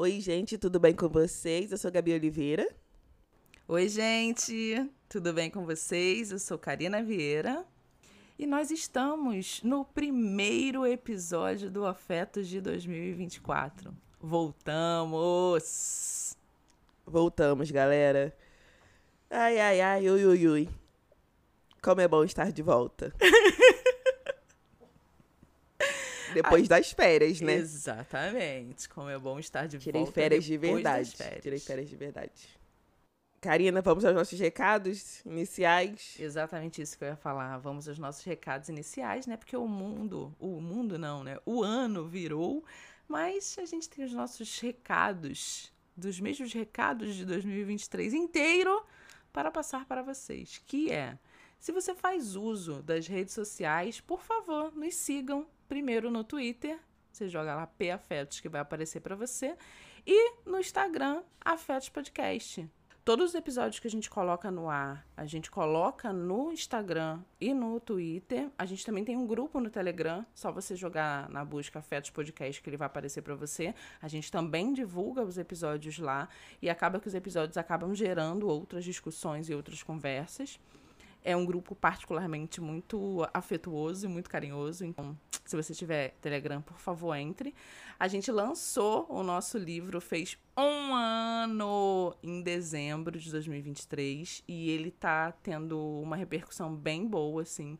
Oi, gente, tudo bem com vocês? Eu sou Gabi Oliveira. Oi, gente, tudo bem com vocês? Eu sou Karina Vieira. E nós estamos no primeiro episódio do Afetos de 2024. Voltamos! Voltamos, galera. Ai, ai, ai, ui, ui, ui. Como é bom estar de volta. Depois das férias, né? Exatamente. Como é bom estar de Tirei volta. Férias de verdade. Férias. Tirei férias de verdade. Karina, vamos aos nossos recados iniciais. Exatamente isso que eu ia falar. Vamos aos nossos recados iniciais, né? Porque o mundo, o mundo não, né? O ano virou, mas a gente tem os nossos recados, dos mesmos recados de 2023 inteiro para passar para vocês, que é se você faz uso das redes sociais, por favor, nos sigam primeiro no Twitter, você joga lá P Afetos que vai aparecer para você, e no Instagram Afetos Podcast. Todos os episódios que a gente coloca no ar, a gente coloca no Instagram e no Twitter. A gente também tem um grupo no Telegram, só você jogar na busca Afetos Podcast que ele vai aparecer para você. A gente também divulga os episódios lá e acaba que os episódios acabam gerando outras discussões e outras conversas. É um grupo particularmente muito afetuoso e muito carinhoso. Então, se você tiver Telegram, por favor, entre. A gente lançou o nosso livro, fez um ano em dezembro de 2023. E ele tá tendo uma repercussão bem boa, assim.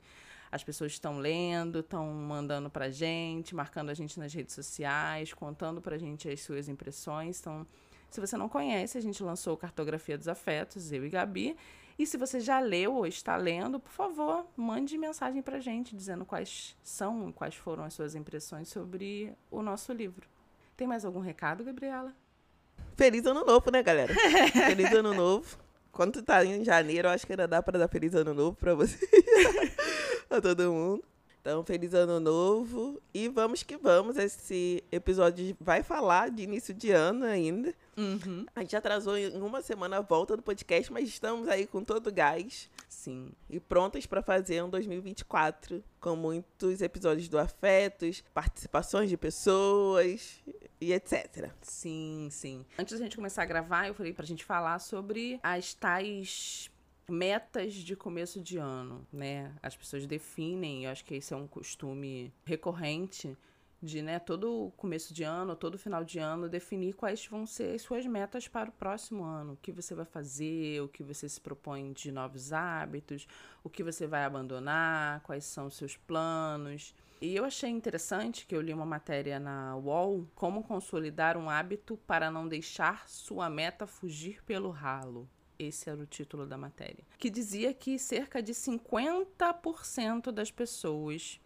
As pessoas estão lendo, estão mandando pra gente, marcando a gente nas redes sociais, contando pra gente as suas impressões. Então, se você não conhece, a gente lançou Cartografia dos Afetos, eu e Gabi. E se você já leu ou está lendo, por favor, mande mensagem para gente dizendo quais são, quais foram as suas impressões sobre o nosso livro. Tem mais algum recado, Gabriela? Feliz ano novo, né, galera? Feliz ano novo. Quando tu tá em janeiro, eu acho que ainda dá para dar feliz ano novo para você. a todo mundo. Então, feliz ano novo e vamos que vamos. Esse episódio vai falar de início de ano ainda. Uhum. A gente atrasou em uma semana a volta do podcast, mas estamos aí com todo o gás. Sim. E prontas para fazer um 2024 com muitos episódios do Afetos, participações de pessoas e etc. Sim, sim. Antes da gente começar a gravar, eu falei pra gente falar sobre as tais metas de começo de ano, né? As pessoas definem, eu acho que esse é um costume recorrente de, né, todo começo de ano, todo final de ano, definir quais vão ser as suas metas para o próximo ano. O que você vai fazer, o que você se propõe de novos hábitos, o que você vai abandonar, quais são os seus planos. E eu achei interessante que eu li uma matéria na UOL, como consolidar um hábito para não deixar sua meta fugir pelo ralo. Esse era o título da matéria. Que dizia que cerca de 50% das pessoas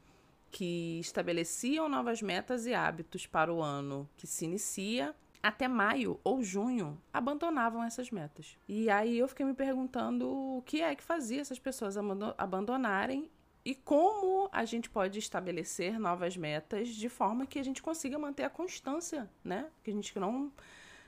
que estabeleciam novas metas e hábitos para o ano que se inicia até maio ou junho abandonavam essas metas. E aí eu fiquei me perguntando o que é que fazia essas pessoas abandonarem e como a gente pode estabelecer novas metas de forma que a gente consiga manter a constância, né? Que a gente não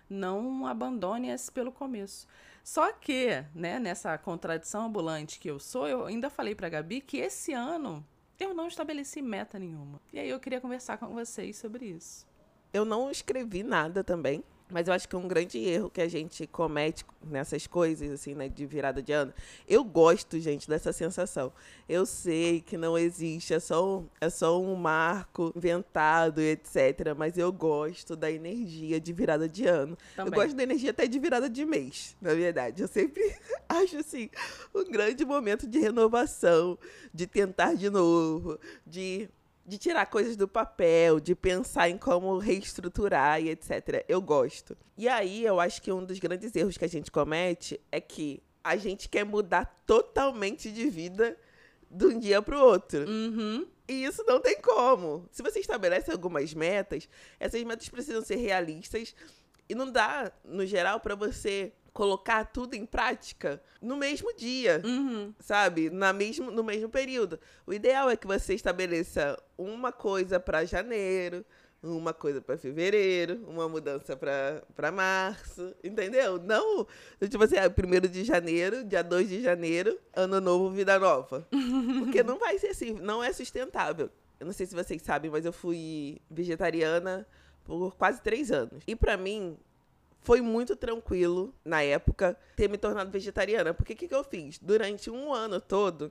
não abandone esse pelo começo. Só que, né, nessa contradição ambulante que eu sou, eu ainda falei para Gabi que esse ano eu não estabeleci meta nenhuma. E aí eu queria conversar com vocês sobre isso. Eu não escrevi nada também. Mas eu acho que é um grande erro que a gente comete nessas coisas, assim, né, de virada de ano. Eu gosto, gente, dessa sensação. Eu sei que não existe, é só, é só um marco inventado, etc. Mas eu gosto da energia de virada de ano. Também. Eu gosto da energia até de virada de mês, na verdade. Eu sempre acho, assim, um grande momento de renovação, de tentar de novo, de de tirar coisas do papel, de pensar em como reestruturar e etc. Eu gosto. E aí eu acho que um dos grandes erros que a gente comete é que a gente quer mudar totalmente de vida de um dia para o outro. Uhum. E isso não tem como. Se você estabelece algumas metas, essas metas precisam ser realistas e não dá, no geral, para você colocar tudo em prática no mesmo dia, uhum. sabe? Na mesmo, no mesmo período. O ideal é que você estabeleça uma coisa para janeiro, uma coisa para fevereiro, uma mudança para março, entendeu? Não, tipo assim, ah, primeiro de janeiro, dia 2 de janeiro, ano novo, vida nova. Porque não vai ser assim, não é sustentável. Eu não sei se vocês sabem, mas eu fui vegetariana por quase três anos. E para mim, foi muito tranquilo, na época, ter me tornado vegetariana. Porque o que, que eu fiz? Durante um ano todo,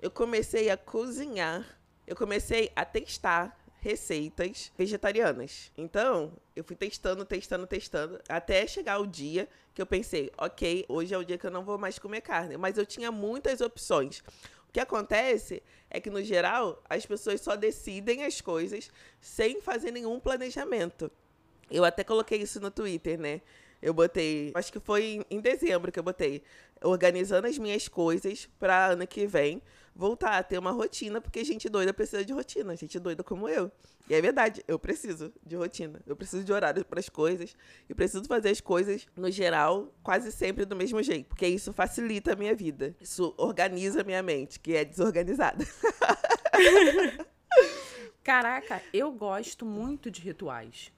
eu comecei a cozinhar, eu comecei a testar receitas vegetarianas. Então, eu fui testando, testando, testando, até chegar o dia que eu pensei, ok, hoje é o dia que eu não vou mais comer carne. Mas eu tinha muitas opções. O que acontece é que, no geral, as pessoas só decidem as coisas sem fazer nenhum planejamento. Eu até coloquei isso no Twitter, né? Eu botei, acho que foi em dezembro que eu botei, organizando as minhas coisas para ano que vem voltar a ter uma rotina, porque gente doida precisa de rotina, gente doida como eu. E é verdade, eu preciso de rotina. Eu preciso de horário para as coisas. E preciso fazer as coisas, no geral, quase sempre do mesmo jeito. Porque isso facilita a minha vida. Isso organiza a minha mente, que é desorganizada. Caraca, eu gosto muito de rituais.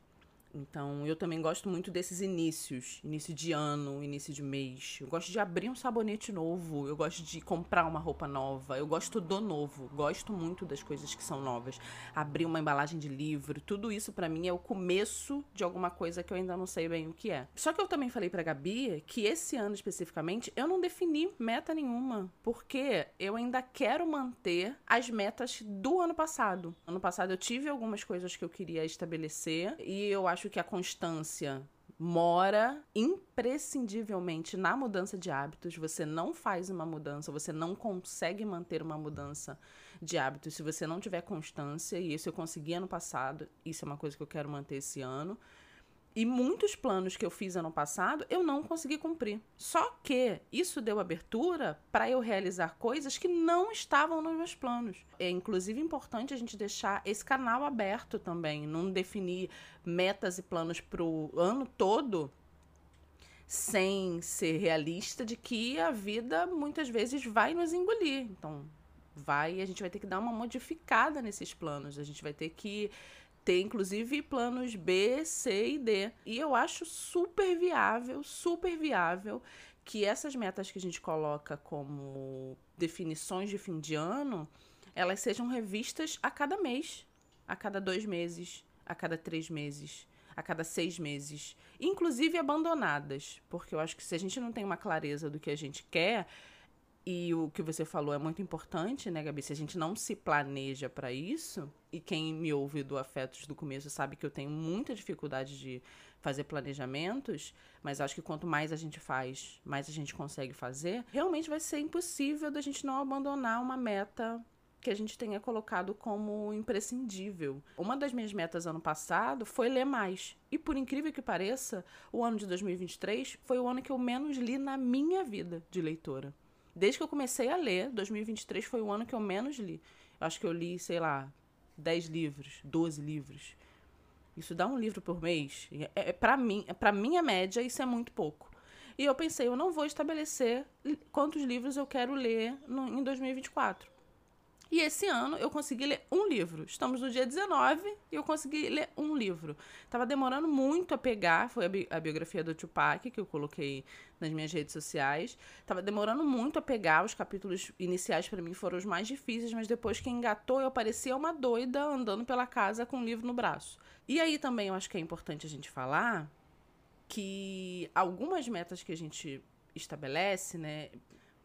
Então, eu também gosto muito desses inícios, início de ano, início de mês. Eu gosto de abrir um sabonete novo, eu gosto de comprar uma roupa nova, eu gosto do novo, gosto muito das coisas que são novas. Abrir uma embalagem de livro, tudo isso para mim é o começo de alguma coisa que eu ainda não sei bem o que é. Só que eu também falei para Gabi que esse ano especificamente eu não defini meta nenhuma, porque eu ainda quero manter as metas do ano passado. Ano passado eu tive algumas coisas que eu queria estabelecer e eu acho acho que a constância mora imprescindivelmente na mudança de hábitos. Você não faz uma mudança, você não consegue manter uma mudança de hábitos se você não tiver constância. E isso eu consegui ano passado, isso é uma coisa que eu quero manter esse ano. E muitos planos que eu fiz ano passado eu não consegui cumprir. Só que isso deu abertura para eu realizar coisas que não estavam nos meus planos. É inclusive importante a gente deixar esse canal aberto também, não definir metas e planos para o ano todo sem ser realista de que a vida muitas vezes vai nos engolir. Então, vai, a gente vai ter que dar uma modificada nesses planos. A gente vai ter que ter inclusive planos B, C e D. E eu acho super viável, super viável que essas metas que a gente coloca como definições de fim de ano, elas sejam revistas a cada mês, a cada dois meses, a cada três meses, a cada seis meses, inclusive abandonadas, porque eu acho que se a gente não tem uma clareza do que a gente quer, e o que você falou é muito importante, né, Gabi? Se a gente não se planeja para isso, e quem me ouve do Afetos do começo sabe que eu tenho muita dificuldade de fazer planejamentos, mas acho que quanto mais a gente faz, mais a gente consegue fazer. Realmente vai ser impossível da gente não abandonar uma meta que a gente tenha colocado como imprescindível. Uma das minhas metas ano passado foi ler mais. E por incrível que pareça, o ano de 2023 foi o ano que eu menos li na minha vida de leitora. Desde que eu comecei a ler, 2023 foi o ano que eu menos li. Eu acho que eu li, sei lá, 10 livros, 12 livros. Isso dá um livro por mês. É, é para mim, para minha média, isso é muito pouco. E eu pensei, eu não vou estabelecer quantos livros eu quero ler no, em 2024. E esse ano eu consegui ler um livro. Estamos no dia 19 e eu consegui ler um livro. Tava demorando muito a pegar, foi a, bi a biografia do Tupac que eu coloquei nas minhas redes sociais. Tava demorando muito a pegar, os capítulos iniciais para mim foram os mais difíceis, mas depois que engatou eu parecia uma doida andando pela casa com um livro no braço. E aí também eu acho que é importante a gente falar que algumas metas que a gente estabelece, né,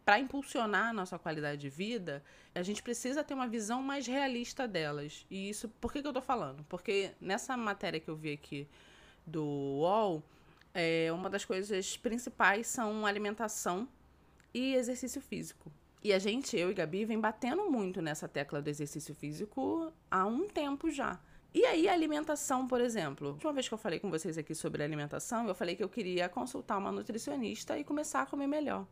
para impulsionar a nossa qualidade de vida, a gente precisa ter uma visão mais realista delas. E isso, por que, que eu tô falando? Porque nessa matéria que eu vi aqui do UOL, é, uma das coisas principais são alimentação e exercício físico. E a gente, eu e Gabi, vem batendo muito nessa tecla do exercício físico há um tempo já. E aí, a alimentação, por exemplo. Uma vez que eu falei com vocês aqui sobre alimentação, eu falei que eu queria consultar uma nutricionista e começar a comer melhor.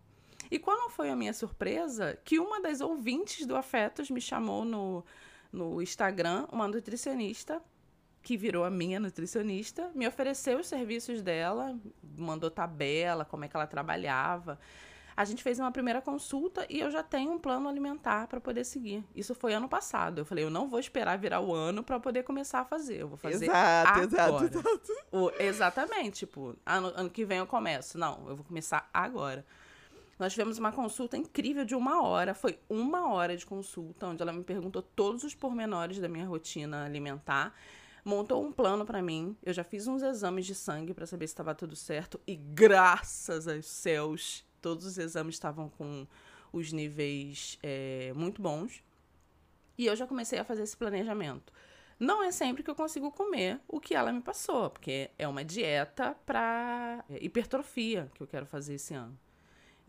E qual não foi a minha surpresa que uma das ouvintes do Afetos me chamou no, no Instagram, uma nutricionista, que virou a minha nutricionista, me ofereceu os serviços dela, mandou tabela, como é que ela trabalhava. A gente fez uma primeira consulta e eu já tenho um plano alimentar para poder seguir. Isso foi ano passado. Eu falei, eu não vou esperar virar o ano para poder começar a fazer. Eu vou fazer exato, agora. Exato, exato. O, exatamente. Tipo, ano, ano que vem eu começo. Não, eu vou começar agora. Nós tivemos uma consulta incrível de uma hora. Foi uma hora de consulta, onde ela me perguntou todos os pormenores da minha rotina alimentar. montou um plano para mim. Eu já fiz uns exames de sangue para saber se estava tudo certo e graças aos céus, todos os exames estavam com os níveis é, muito bons. E eu já comecei a fazer esse planejamento. Não é sempre que eu consigo comer o que ela me passou, porque é uma dieta para é, hipertrofia que eu quero fazer esse ano.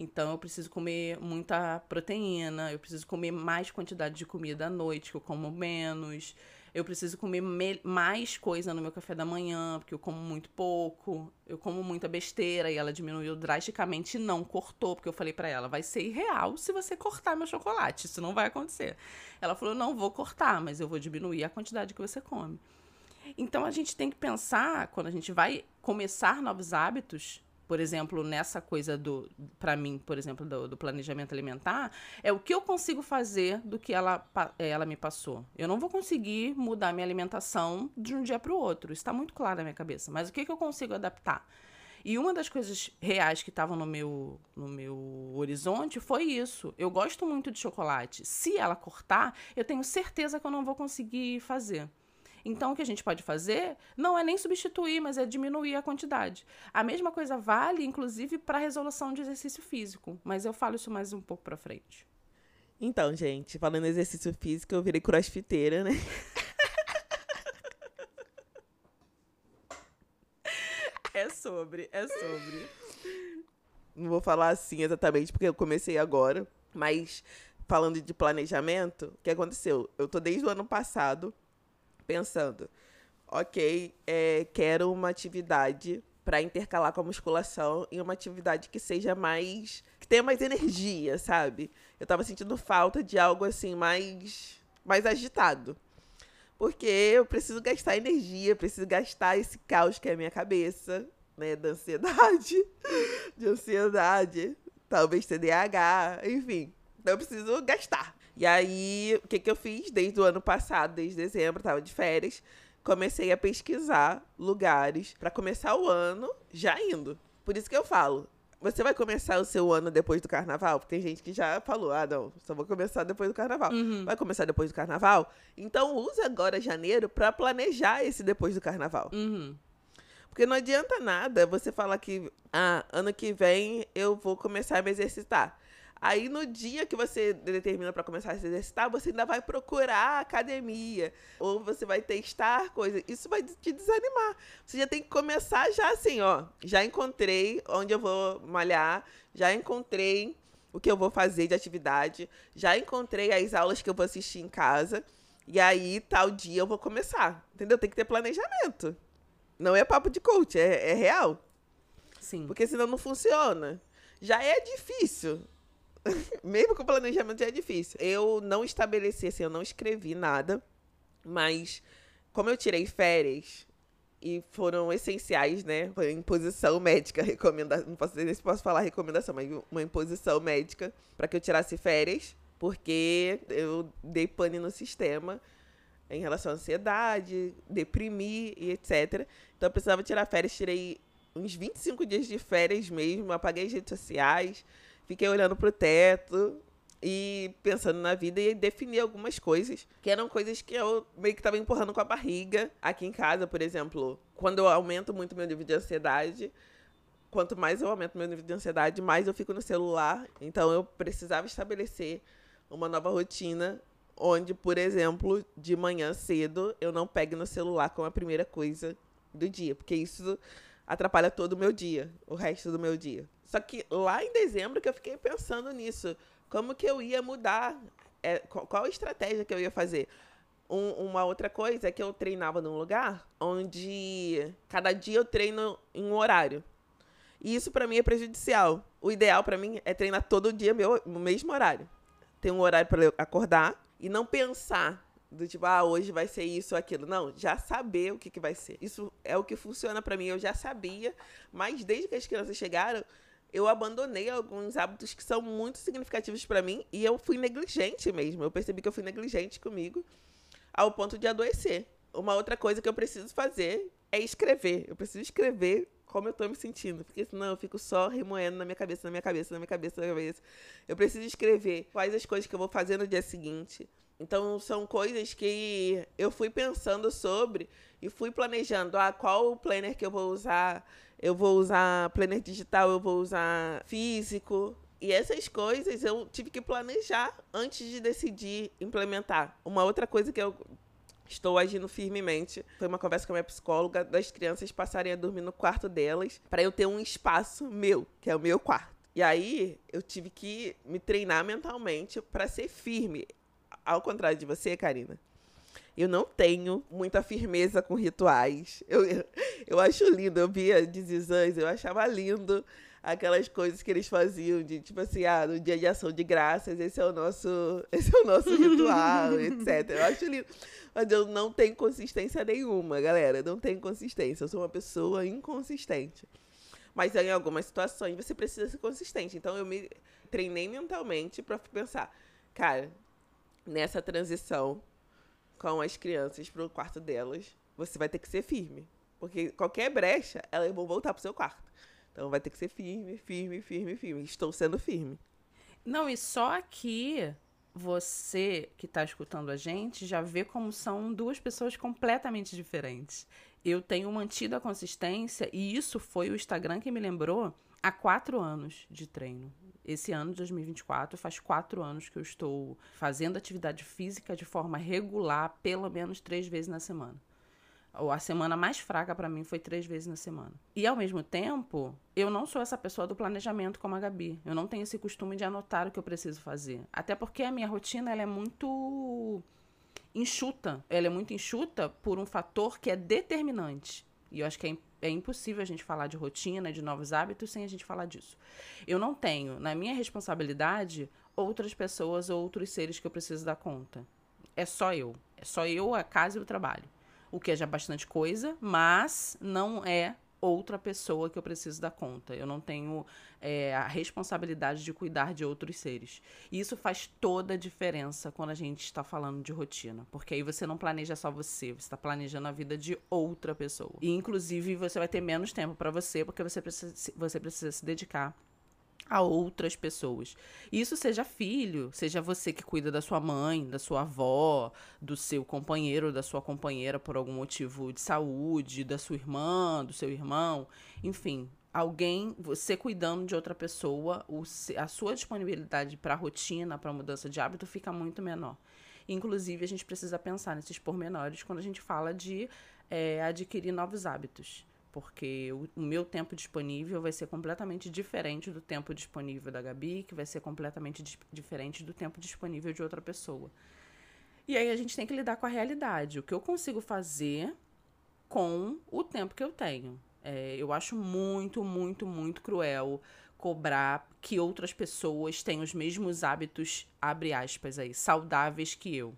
Então eu preciso comer muita proteína, eu preciso comer mais quantidade de comida à noite, que eu como menos. Eu preciso comer mais coisa no meu café da manhã, porque eu como muito pouco. Eu como muita besteira e ela diminuiu drasticamente e não cortou, porque eu falei para ela, vai ser irreal se você cortar meu chocolate, isso não vai acontecer. Ela falou, não vou cortar, mas eu vou diminuir a quantidade que você come. Então a gente tem que pensar, quando a gente vai começar novos hábitos, por exemplo, nessa coisa do, para mim, por exemplo, do, do, planejamento alimentar, é o que eu consigo fazer do que ela, é, ela me passou. Eu não vou conseguir mudar minha alimentação de um dia para o outro, está muito claro na minha cabeça. Mas o que, que eu consigo adaptar? E uma das coisas reais que estavam no meu, no meu horizonte foi isso. Eu gosto muito de chocolate. Se ela cortar, eu tenho certeza que eu não vou conseguir fazer. Então, o que a gente pode fazer não é nem substituir, mas é diminuir a quantidade. A mesma coisa vale, inclusive, para a resolução de exercício físico, mas eu falo isso mais um pouco para frente. Então, gente, falando em exercício físico, eu virei crossfiteira, né? é sobre, é sobre. Não vou falar assim exatamente porque eu comecei agora, mas falando de planejamento, o que aconteceu? Eu tô desde o ano passado pensando, ok, é, quero uma atividade para intercalar com a musculação e uma atividade que seja mais. que tenha mais energia, sabe? Eu tava sentindo falta de algo assim mais. mais agitado. Porque eu preciso gastar energia, preciso gastar esse caos que é a minha cabeça, né? Da ansiedade. de ansiedade, talvez TDAH, enfim. Então eu preciso gastar. E aí, o que, que eu fiz? Desde o ano passado, desde dezembro, tava de férias, comecei a pesquisar lugares para começar o ano já indo. Por isso que eu falo, você vai começar o seu ano depois do carnaval? Porque tem gente que já falou, ah, não, só vou começar depois do carnaval. Uhum. Vai começar depois do carnaval? Então use agora janeiro para planejar esse depois do carnaval. Uhum. Porque não adianta nada você falar que, ah, ano que vem eu vou começar a me exercitar. Aí no dia que você determina para começar a se exercitar, você ainda vai procurar academia ou você vai testar coisas. Isso vai te desanimar. Você já tem que começar já assim, ó. Já encontrei onde eu vou malhar, já encontrei o que eu vou fazer de atividade, já encontrei as aulas que eu vou assistir em casa. E aí, tal dia eu vou começar. Entendeu? Tem que ter planejamento. Não é papo de coach, é, é real. Sim. Porque senão não funciona. Já é difícil mesmo com o planejamento já é difícil. Eu não estabeleci, assim, eu não escrevi nada, mas como eu tirei férias e foram essenciais, né? Foi imposição médica, recomendação, não posso dizer se posso falar recomendação, mas uma imposição médica para que eu tirasse férias, porque eu dei pane no sistema em relação à ansiedade, deprimi e etc. Então eu precisava tirar férias, tirei uns 25 dias de férias mesmo, apaguei as redes sociais, Fiquei olhando pro teto e pensando na vida e defini algumas coisas que eram coisas que eu meio que tava empurrando com a barriga. Aqui em casa, por exemplo, quando eu aumento muito meu nível de ansiedade, quanto mais eu aumento meu nível de ansiedade, mais eu fico no celular. Então eu precisava estabelecer uma nova rotina onde, por exemplo, de manhã cedo eu não pegue no celular como a primeira coisa do dia, porque isso atrapalha todo o meu dia, o resto do meu dia. Só que lá em dezembro que eu fiquei pensando nisso. Como que eu ia mudar? É, qual a estratégia que eu ia fazer? Um, uma outra coisa é que eu treinava num lugar onde cada dia eu treino em um horário. E isso para mim é prejudicial. O ideal para mim é treinar todo dia meu, no mesmo horário. Ter um horário para acordar e não pensar do tipo, ah, hoje vai ser isso ou aquilo. Não, já saber o que, que vai ser. Isso é o que funciona para mim. Eu já sabia, mas desde que as crianças chegaram, eu abandonei alguns hábitos que são muito significativos para mim e eu fui negligente mesmo. Eu percebi que eu fui negligente comigo ao ponto de adoecer. Uma outra coisa que eu preciso fazer é escrever. Eu preciso escrever como eu tô me sentindo, porque senão eu fico só remoendo na minha cabeça, na minha cabeça, na minha cabeça, na minha cabeça. Eu preciso escrever quais as coisas que eu vou fazer no dia seguinte. Então, são coisas que eu fui pensando sobre e fui planejando. Ah, qual o planner que eu vou usar? Eu vou usar planner digital, eu vou usar físico. E essas coisas eu tive que planejar antes de decidir implementar. Uma outra coisa que eu estou agindo firmemente foi uma conversa com a minha psicóloga das crianças passarem a dormir no quarto delas para eu ter um espaço meu, que é o meu quarto. E aí eu tive que me treinar mentalmente para ser firme. Ao contrário de você, Karina, eu não tenho muita firmeza com rituais. Eu, eu, acho lindo, eu via Dizizãs, eu achava lindo aquelas coisas que eles faziam de tipo assim, ah, no dia de ação de graças, esse é o nosso, esse é o nosso ritual, etc. Eu acho lindo. Mas eu não tenho consistência nenhuma, galera. Não tenho consistência. Eu sou uma pessoa inconsistente. Mas em algumas situações você precisa ser consistente. Então eu me treinei mentalmente para pensar, cara, nessa transição com as crianças para o quarto delas, você vai ter que ser firme. Porque qualquer brecha, elas vão voltar pro seu quarto. Então vai ter que ser firme, firme, firme, firme. Estou sendo firme. Não, e só aqui você que está escutando a gente já vê como são duas pessoas completamente diferentes. Eu tenho mantido a consistência e isso foi o Instagram que me lembrou há quatro anos de treino. Esse ano de 2024 faz quatro anos que eu estou fazendo atividade física de forma regular, pelo menos três vezes na semana a semana mais fraca para mim foi três vezes na semana. E ao mesmo tempo, eu não sou essa pessoa do planejamento como a Gabi. Eu não tenho esse costume de anotar o que eu preciso fazer. Até porque a minha rotina ela é muito enxuta. Ela é muito enxuta por um fator que é determinante. E eu acho que é, é impossível a gente falar de rotina, de novos hábitos, sem a gente falar disso. Eu não tenho, na minha responsabilidade, outras pessoas, outros seres que eu preciso dar conta. É só eu. É só eu, a casa e o trabalho o que é já bastante coisa, mas não é outra pessoa que eu preciso dar conta. Eu não tenho é, a responsabilidade de cuidar de outros seres. E isso faz toda a diferença quando a gente está falando de rotina. Porque aí você não planeja só você, você está planejando a vida de outra pessoa. E, inclusive, você vai ter menos tempo para você, porque você precisa, você precisa se dedicar a outras pessoas. Isso seja filho, seja você que cuida da sua mãe, da sua avó, do seu companheiro, da sua companheira por algum motivo de saúde, da sua irmã, do seu irmão, enfim, alguém, você cuidando de outra pessoa, a sua disponibilidade para a rotina, para mudança de hábito fica muito menor. Inclusive, a gente precisa pensar nesses pormenores quando a gente fala de é, adquirir novos hábitos porque o, meu tempo disponível vai ser completamente diferente do tempo disponível da Gabi, que vai ser completamente diferente do tempo disponível de outra pessoa. E aí a gente tem que lidar com a realidade, o que eu consigo fazer com o tempo que eu tenho. É, eu acho muito, muito, muito cruel cobrar que outras pessoas tenham os mesmos hábitos, abre aspas aí, saudáveis que eu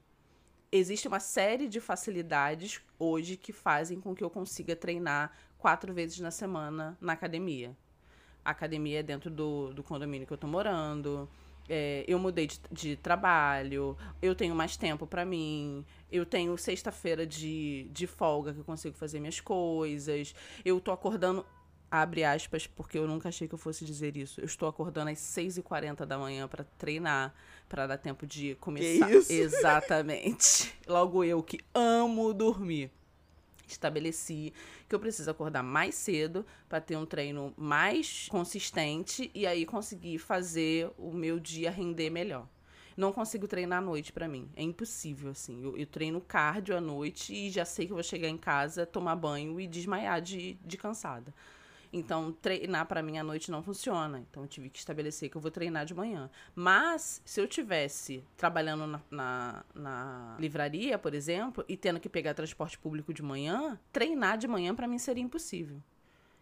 existe uma série de facilidades hoje que fazem com que eu consiga treinar quatro vezes na semana na academia. A academia é dentro do, do condomínio que eu tô morando. É, eu mudei de, de, trabalho, eu tenho mais tempo para mim, eu tenho sexta-feira de, de folga que eu consigo fazer minhas coisas, eu tô acordando, abre aspas, porque eu nunca achei que eu fosse dizer isso, eu estou acordando às 6h40 da manhã para treinar, para dar tempo de começar. Que isso? Exatamente. Logo eu que amo dormir estabeleci que eu preciso acordar mais cedo para ter um treino mais consistente e aí conseguir fazer o meu dia render melhor. Não consigo treinar à noite para mim. É impossível, assim. Eu, eu, treino cardio à noite e já sei que eu vou chegar em casa, tomar banho e desmaiar de, de cansada. Então, treinar para mim à noite não funciona. Então, eu tive que estabelecer que eu vou treinar de manhã. Mas, se eu tivesse trabalhando na, na, na livraria, por exemplo, e tendo que pegar transporte público de manhã, treinar de manhã para mim seria impossível.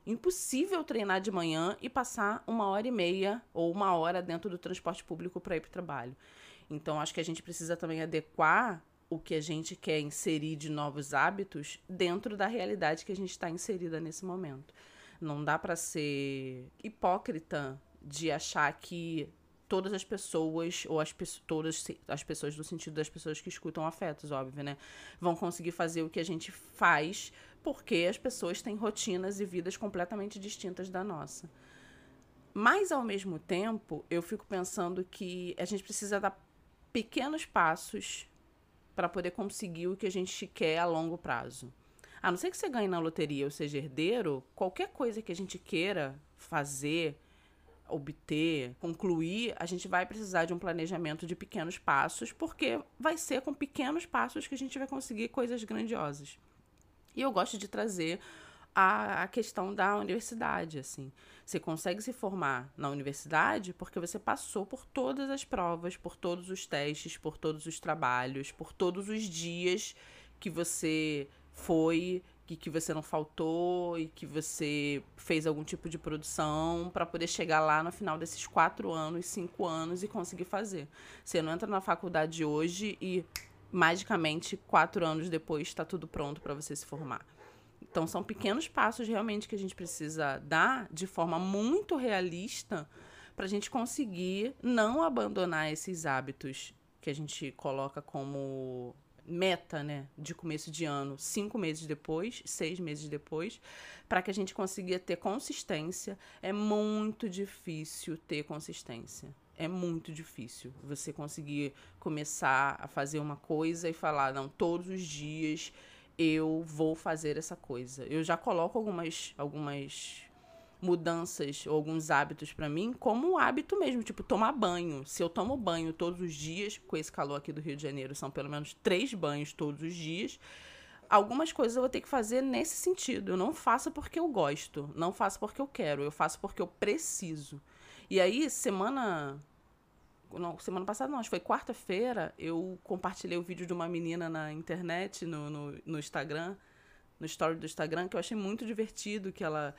Impossível treinar de manhã e passar uma hora e meia ou uma hora dentro do transporte público para ir para o trabalho. Então, acho que a gente precisa também adequar o que a gente quer inserir de novos hábitos dentro da realidade que a gente está inserida nesse momento. Não dá para ser hipócrita de achar que todas as pessoas, ou as, todas as pessoas no sentido das pessoas que escutam afetos, óbvio, né? Vão conseguir fazer o que a gente faz porque as pessoas têm rotinas e vidas completamente distintas da nossa. Mas, ao mesmo tempo, eu fico pensando que a gente precisa dar pequenos passos para poder conseguir o que a gente quer a longo prazo. A não ser que você ganhe na loteria ou seja herdeiro, qualquer coisa que a gente queira fazer, obter, concluir, a gente vai precisar de um planejamento de pequenos passos, porque vai ser com pequenos passos que a gente vai conseguir coisas grandiosas. E eu gosto de trazer a, a questão da universidade, assim. Você consegue se formar na universidade porque você passou por todas as provas, por todos os testes, por todos os trabalhos, por todos os dias que você foi e que você não faltou e que você fez algum tipo de produção para poder chegar lá no final desses quatro anos, cinco anos e conseguir fazer. Você não entra na faculdade hoje e magicamente quatro anos depois está tudo pronto para você se formar. Então são pequenos passos realmente que a gente precisa dar de forma muito realista para a gente conseguir não abandonar esses hábitos que a gente coloca como meta, né, de começo de ano, cinco meses depois, seis meses depois, para que a gente consiga ter consistência. É muito difícil ter consistência. É muito difícil você conseguir começar a fazer uma coisa e falar, não, todos os dias eu vou fazer essa coisa. Eu já coloco algumas, algumas mudanças ou alguns hábitos para mim como um hábito mesmo, tipo tomar banho. Se eu tomo banho todos os dias, com esse calor aqui do Rio de Janeiro, são pelo menos três banhos todos os dias. Algumas coisas eu vou ter que fazer nesse sentido. Eu não faço porque eu gosto, não faço porque eu quero, eu faço porque eu preciso. E aí, semana. Não, semana passada não, acho que foi quarta-feira, eu compartilhei o vídeo de uma menina na internet, no, no, no Instagram, no story do Instagram, que eu achei muito divertido, que ela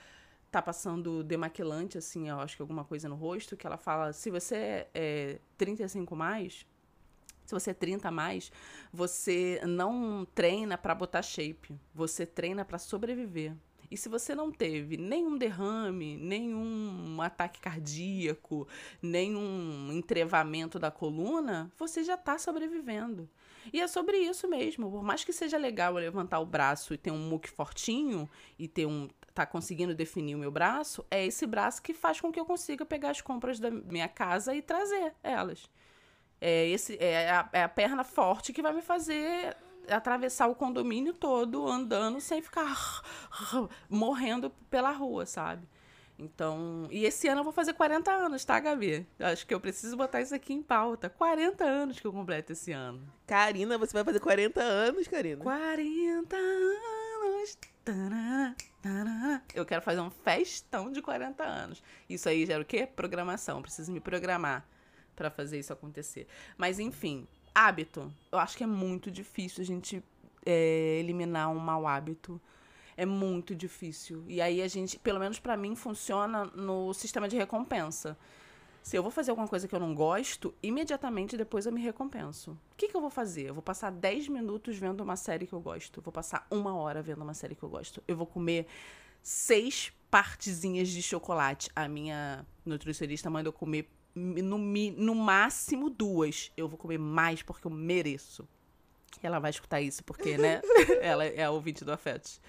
tá passando demaquilante, assim, eu acho que alguma coisa no rosto, que ela fala, se você é, é 35 mais, se você é 30 mais, você não treina para botar shape, você treina para sobreviver. E se você não teve nenhum derrame, nenhum ataque cardíaco, nenhum entrevamento da coluna, você já está sobrevivendo. E é sobre isso mesmo. Por mais que seja legal levantar o braço e ter um muque fortinho e ter um tá conseguindo definir o meu braço, é esse braço que faz com que eu consiga pegar as compras da minha casa e trazer elas. É, esse, é, a, é a perna forte que vai me fazer atravessar o condomínio todo andando sem ficar morrendo pela rua, sabe? Então, e esse ano eu vou fazer 40 anos, tá, Gabi? Acho que eu preciso botar isso aqui em pauta. 40 anos que eu completo esse ano. Karina, você vai fazer 40 anos, Karina? 40 anos. Eu quero fazer um festão de 40 anos. Isso aí gera o quê? Programação. Preciso me programar para fazer isso acontecer. Mas, enfim, hábito. Eu acho que é muito difícil a gente é, eliminar um mau hábito. É muito difícil. E aí a gente, pelo menos para mim, funciona no sistema de recompensa. Se eu vou fazer alguma coisa que eu não gosto, imediatamente depois eu me recompenso. O que, que eu vou fazer? Eu vou passar 10 minutos vendo uma série que eu gosto. Eu vou passar uma hora vendo uma série que eu gosto. Eu vou comer seis partezinhas de chocolate. A minha nutricionista manda eu comer no, no máximo duas. Eu vou comer mais porque eu mereço. Ela vai escutar isso porque, né? ela é a ouvinte do Afetos.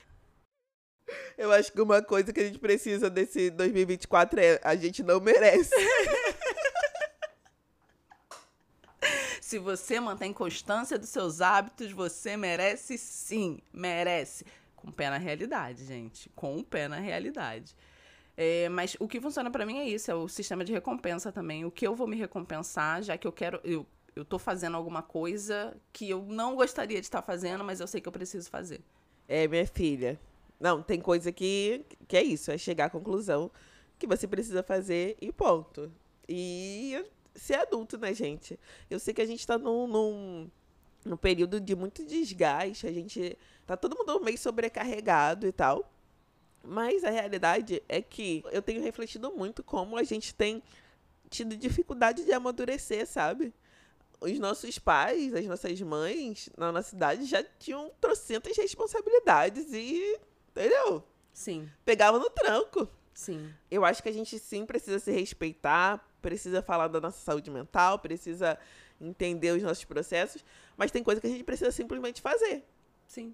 Eu acho que uma coisa que a gente precisa desse 2024 é a gente não merece. Se você mantém constância dos seus hábitos, você merece sim, merece. Com o pé na realidade, gente. Com o pé na realidade. É, mas o que funciona para mim é isso, é o sistema de recompensa também. O que eu vou me recompensar, já que eu quero. Eu, eu tô fazendo alguma coisa que eu não gostaria de estar fazendo, mas eu sei que eu preciso fazer. É, minha filha. Não, tem coisa que, que é isso, é chegar à conclusão que você precisa fazer e ponto. E ser adulto, né, gente? Eu sei que a gente tá num, num, num período de muito desgaste, a gente tá todo mundo meio sobrecarregado e tal. Mas a realidade é que eu tenho refletido muito como a gente tem tido dificuldade de amadurecer, sabe? Os nossos pais, as nossas mães na nossa cidade já tinham trocentas responsabilidades e Entendeu? Sim. Pegava no tranco. Sim. Eu acho que a gente sim precisa se respeitar, precisa falar da nossa saúde mental, precisa entender os nossos processos, mas tem coisa que a gente precisa simplesmente fazer. Sim.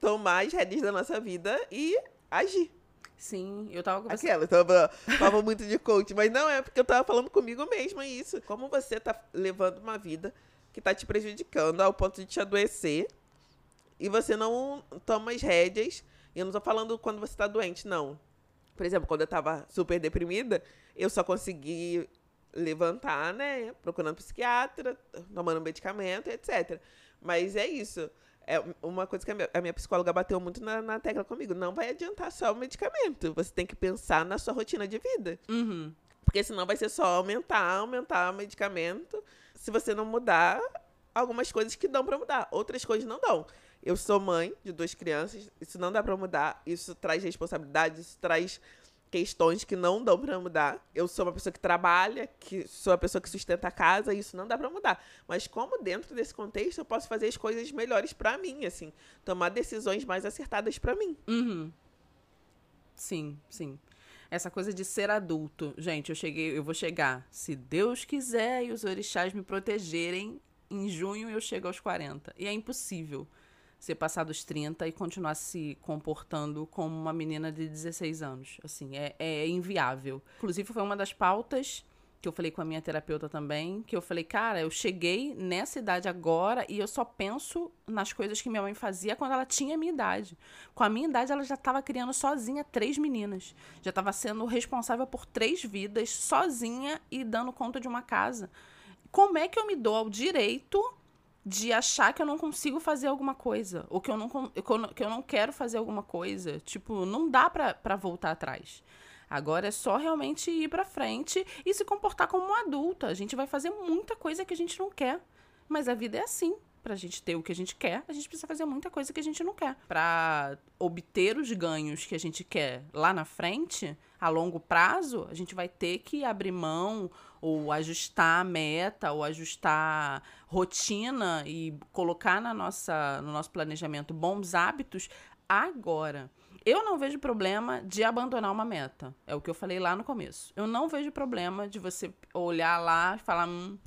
Tomar as rédeas da nossa vida e agir. Sim, eu tava conversando. Aquela, eu tava, tava muito de coach, mas não é porque eu tava falando comigo mesma isso. Como você tá levando uma vida que tá te prejudicando ao ponto de te adoecer e você não toma as rédeas. E eu não tô falando quando você tá doente, não. Por exemplo, quando eu tava super deprimida, eu só consegui levantar, né? Procurando psiquiatra, tomando medicamento, etc. Mas é isso. É uma coisa que a minha, a minha psicóloga bateu muito na, na, tecla comigo. Não vai adiantar só o medicamento. Você tem que pensar na sua rotina de vida. Uhum. Porque senão vai ser só aumentar, aumentar o medicamento. Se você não mudar algumas coisas que dão para mudar, outras coisas não dão. Eu sou mãe de duas crianças, isso não dá para mudar, isso traz responsabilidade, isso traz questões que não dão para mudar. Eu sou uma pessoa que trabalha, que sou a pessoa que sustenta a casa, isso não dá para mudar. Mas como dentro desse contexto eu posso fazer as coisas melhores para mim, assim, tomar decisões mais acertadas para mim. Uhum. Sim, sim. Essa coisa de ser adulto. Gente, eu cheguei, eu vou chegar, se Deus quiser e os orixás me protegerem, em junho eu chego aos 40. E é impossível você passar dos 30 e continuar se comportando como uma menina de 16 anos. Assim, é, é inviável. Inclusive, foi uma das pautas que eu falei com a minha terapeuta também, que eu falei, cara, eu cheguei nessa idade agora e eu só penso nas coisas que minha mãe fazia quando ela tinha a minha idade. Com a minha idade, ela já estava criando sozinha três meninas. Já estava sendo responsável por três vidas, sozinha e dando conta de uma casa. Como é que eu me dou ao direito de achar que eu não consigo fazer alguma coisa, ou que eu não, que eu não quero fazer alguma coisa. Tipo, não dá pra voltar atrás. Agora é só realmente ir pra frente e se comportar como uma adulta. A gente vai fazer muita coisa que a gente não quer. Mas a vida é assim. Pra gente ter o que a gente quer, a gente precisa fazer muita coisa que a gente não quer. Pra obter os ganhos que a gente quer lá na frente, a longo prazo, a gente vai ter que abrir mão ou ajustar a meta, ou ajustar rotina e colocar na nossa, no nosso planejamento bons hábitos agora. Eu não vejo problema de abandonar uma meta. É o que eu falei lá no começo. Eu não vejo problema de você olhar lá e falar. Hum,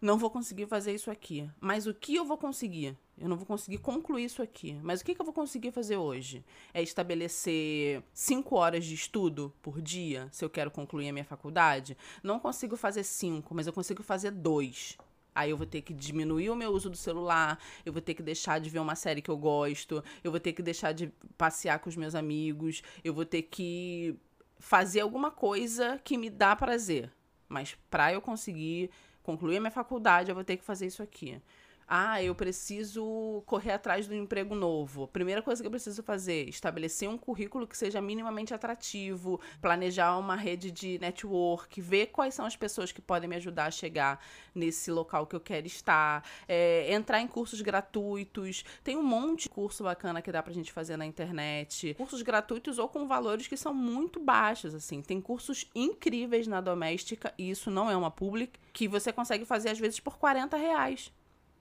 não vou conseguir fazer isso aqui. Mas o que eu vou conseguir? Eu não vou conseguir concluir isso aqui. Mas o que, que eu vou conseguir fazer hoje? É estabelecer cinco horas de estudo por dia, se eu quero concluir a minha faculdade? Não consigo fazer cinco, mas eu consigo fazer dois. Aí eu vou ter que diminuir o meu uso do celular, eu vou ter que deixar de ver uma série que eu gosto, eu vou ter que deixar de passear com os meus amigos, eu vou ter que fazer alguma coisa que me dá prazer. Mas para eu conseguir concluir a minha faculdade, eu vou ter que fazer isso aqui. Ah, eu preciso correr atrás do emprego novo. Primeira coisa que eu preciso fazer, estabelecer um currículo que seja minimamente atrativo, planejar uma rede de network, ver quais são as pessoas que podem me ajudar a chegar nesse local que eu quero estar, é, entrar em cursos gratuitos. Tem um monte de curso bacana que dá pra gente fazer na internet. Cursos gratuitos ou com valores que são muito baixos, assim. Tem cursos incríveis na doméstica, e isso não é uma public, que você consegue fazer às vezes por 40 reais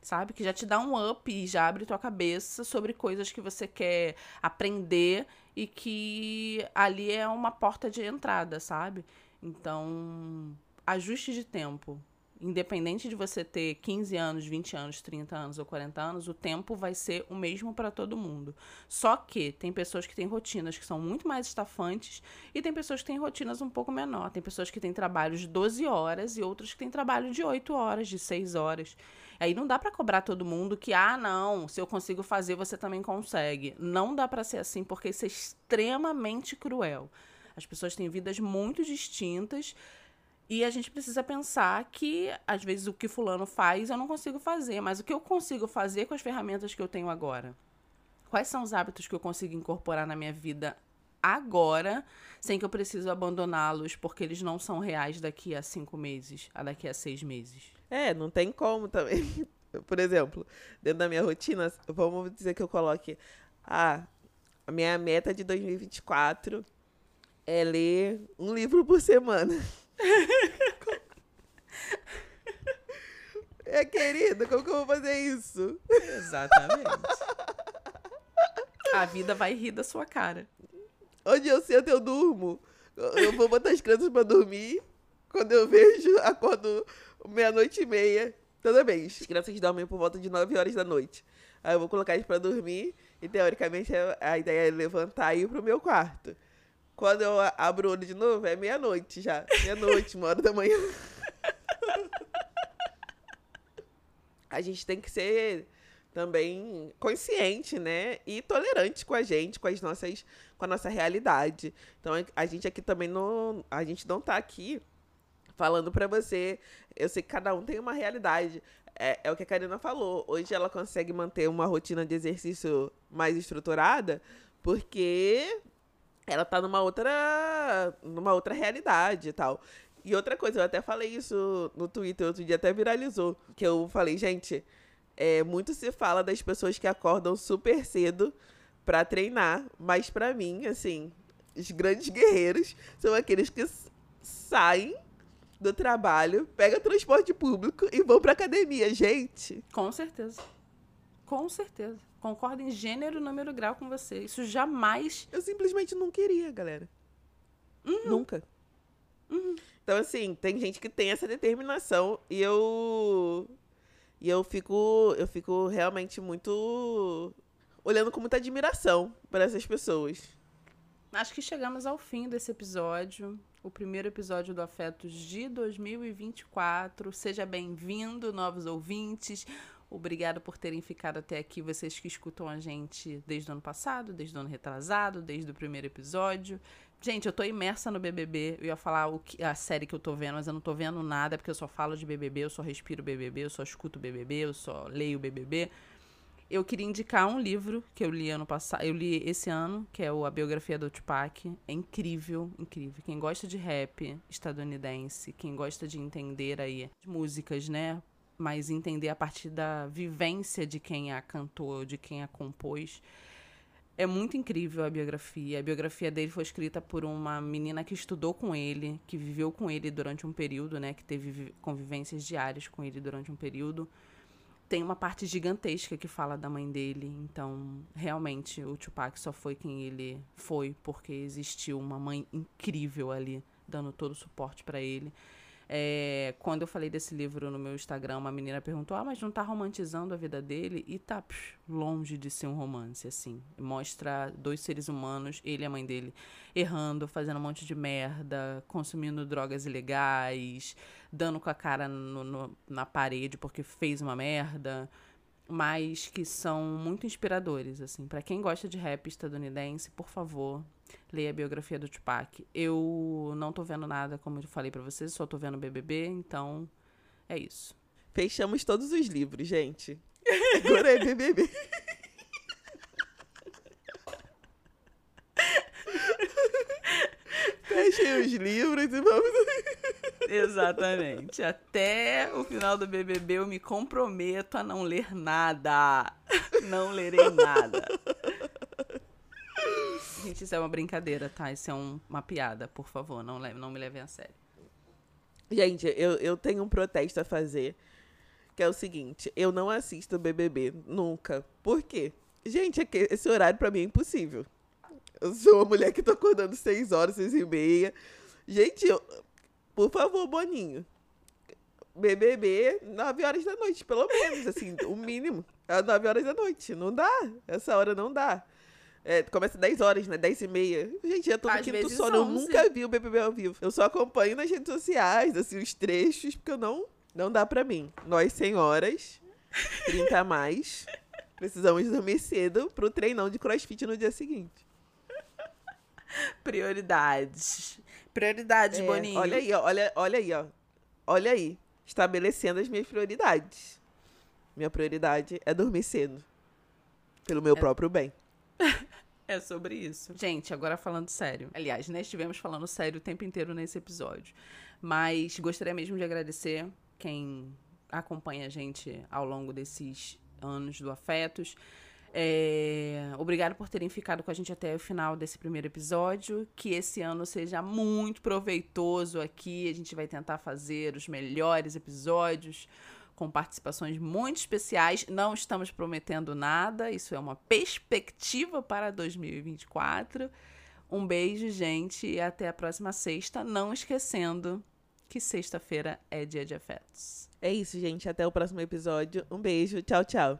sabe? Que já te dá um up e já abre tua cabeça sobre coisas que você quer aprender e que ali é uma porta de entrada, sabe? Então, ajuste de tempo. Independente de você ter 15 anos, 20 anos, 30 anos ou 40 anos, o tempo vai ser o mesmo para todo mundo. Só que tem pessoas que têm rotinas que são muito mais estafantes e tem pessoas que têm rotinas um pouco menor. Tem pessoas que têm trabalhos de 12 horas e outras que têm trabalho de 8 horas, de 6 horas. Aí não dá para cobrar todo mundo que, ah, não, se eu consigo fazer, você também consegue. Não dá para ser assim, porque isso é extremamente cruel. As pessoas têm vidas muito distintas e a gente precisa pensar que, às vezes, o que Fulano faz eu não consigo fazer, mas o que eu consigo fazer com as ferramentas que eu tenho agora? Quais são os hábitos que eu consigo incorporar na minha vida agora, sem que eu preciso abandoná-los, porque eles não são reais daqui a cinco meses, a daqui a seis meses? É, não tem como também. Por exemplo, dentro da minha rotina, vamos dizer que eu coloque. Ah, a minha meta de 2024 é ler um livro por semana. é, querido, como que eu vou fazer isso? Exatamente. A vida vai rir da sua cara. Onde eu sento, eu durmo. Eu vou botar as crianças pra dormir. Quando eu vejo, acordo meia-noite e meia, toda vez. As crianças dormem por volta de 9 horas da noite. Aí eu vou colocar eles pra dormir e, teoricamente, a ideia é levantar e ir pro meu quarto. Quando eu abro o olho de novo, é meia-noite já. Meia-noite, uma hora da manhã. a gente tem que ser também consciente, né? E tolerante com a gente, com as nossas, com a nossa realidade. Então a gente aqui também não, a gente não tá aqui falando para você. Eu sei que cada um tem uma realidade. É, é, o que a Karina falou. Hoje ela consegue manter uma rotina de exercício mais estruturada porque ela tá numa outra, numa outra realidade e tal. E outra coisa, eu até falei isso no Twitter, outro dia até viralizou, que eu falei, gente, é, muito se fala das pessoas que acordam super cedo para treinar, mas para mim, assim, os grandes guerreiros são aqueles que saem do trabalho, pegam transporte público e vão pra academia, gente. Com certeza. Com certeza. Concordo em gênero, número, grau com você. Isso jamais. Eu simplesmente não queria, galera. Uhum. Nunca. Uhum. Então, assim, tem gente que tem essa determinação e eu e eu fico, eu fico realmente muito olhando com muita admiração para essas pessoas. Acho que chegamos ao fim desse episódio, o primeiro episódio do Afetos de 2024. Seja bem-vindo, novos ouvintes. Obrigado por terem ficado até aqui, vocês que escutam a gente desde o ano passado, desde o ano retrasado, desde o primeiro episódio. Gente, eu tô imersa no BBB. Eu ia falar o que, a série que eu tô vendo, mas eu não tô vendo nada, porque eu só falo de BBB, eu só respiro BBB, eu só escuto BBB, eu só leio BBB. Eu queria indicar um livro que eu li ano passado, eu li esse ano, que é o A Biografia do Tupac. É incrível, incrível. Quem gosta de rap estadunidense, quem gosta de entender aí músicas, né? Mas entender a partir da vivência de quem a cantou, de quem a compôs é muito incrível a biografia. A biografia dele foi escrita por uma menina que estudou com ele, que viveu com ele durante um período, né? Que teve convivências diárias com ele durante um período. Tem uma parte gigantesca que fala da mãe dele. Então, realmente, o Tupac só foi quem ele foi porque existiu uma mãe incrível ali, dando todo o suporte para ele. É, quando eu falei desse livro no meu Instagram, uma menina perguntou: Ah, mas não tá romantizando a vida dele? E tá psh, longe de ser um romance, assim. Mostra dois seres humanos, ele e a mãe dele, errando, fazendo um monte de merda, consumindo drogas ilegais, dando com a cara no, no, na parede porque fez uma merda mas que são muito inspiradores, assim. para quem gosta de rap estadunidense, por favor, leia a biografia do Tupac. Eu não tô vendo nada, como eu falei para vocês, só tô vendo BBB, então é isso. Fechamos todos os livros, gente. Agora é BBB. Fechem os livros e vamos. Exatamente. Até o final do BBB eu me comprometo a não ler nada. Não lerei nada. Gente, isso é uma brincadeira, tá? Isso é um, uma piada, por favor. Não, leve, não me levem a sério. Gente, eu, eu tenho um protesto a fazer. Que é o seguinte: eu não assisto BBB nunca. Por quê? Gente, é esse horário pra mim é impossível. Eu sou uma mulher que tô acordando seis horas, seis e meia. Gente, eu, por favor, Boninho. BBB, 9 horas da noite, pelo menos, assim, o mínimo. É 9 horas da noite. Não dá. Essa hora não dá. É, começa 10 horas, né? 10 e meia. Gente, já tô no Às quinto sono. 11. Eu nunca vi o BBB ao vivo. Eu só acompanho nas redes sociais, assim, os trechos, porque eu não, não dá pra mim. Nós, senhoras, 30 a mais, precisamos dormir cedo pro treinão de crossfit no dia seguinte. Prioridades. Prioridades, é, Boninho. Olha aí, ó, olha, olha aí, ó. Olha aí. Estabelecendo as minhas prioridades. Minha prioridade é dormir cedo. Pelo meu é. próprio bem. é sobre isso. Gente, agora falando sério. Aliás, né, estivemos falando sério o tempo inteiro nesse episódio. Mas gostaria mesmo de agradecer quem acompanha a gente ao longo desses anos do Afetos. É, obrigado por terem ficado com a gente até o final desse primeiro episódio. Que esse ano seja muito proveitoso aqui. A gente vai tentar fazer os melhores episódios com participações muito especiais. Não estamos prometendo nada, isso é uma perspectiva para 2024. Um beijo, gente, e até a próxima sexta. Não esquecendo que sexta-feira é dia de afetos. É isso, gente. Até o próximo episódio. Um beijo. Tchau, tchau.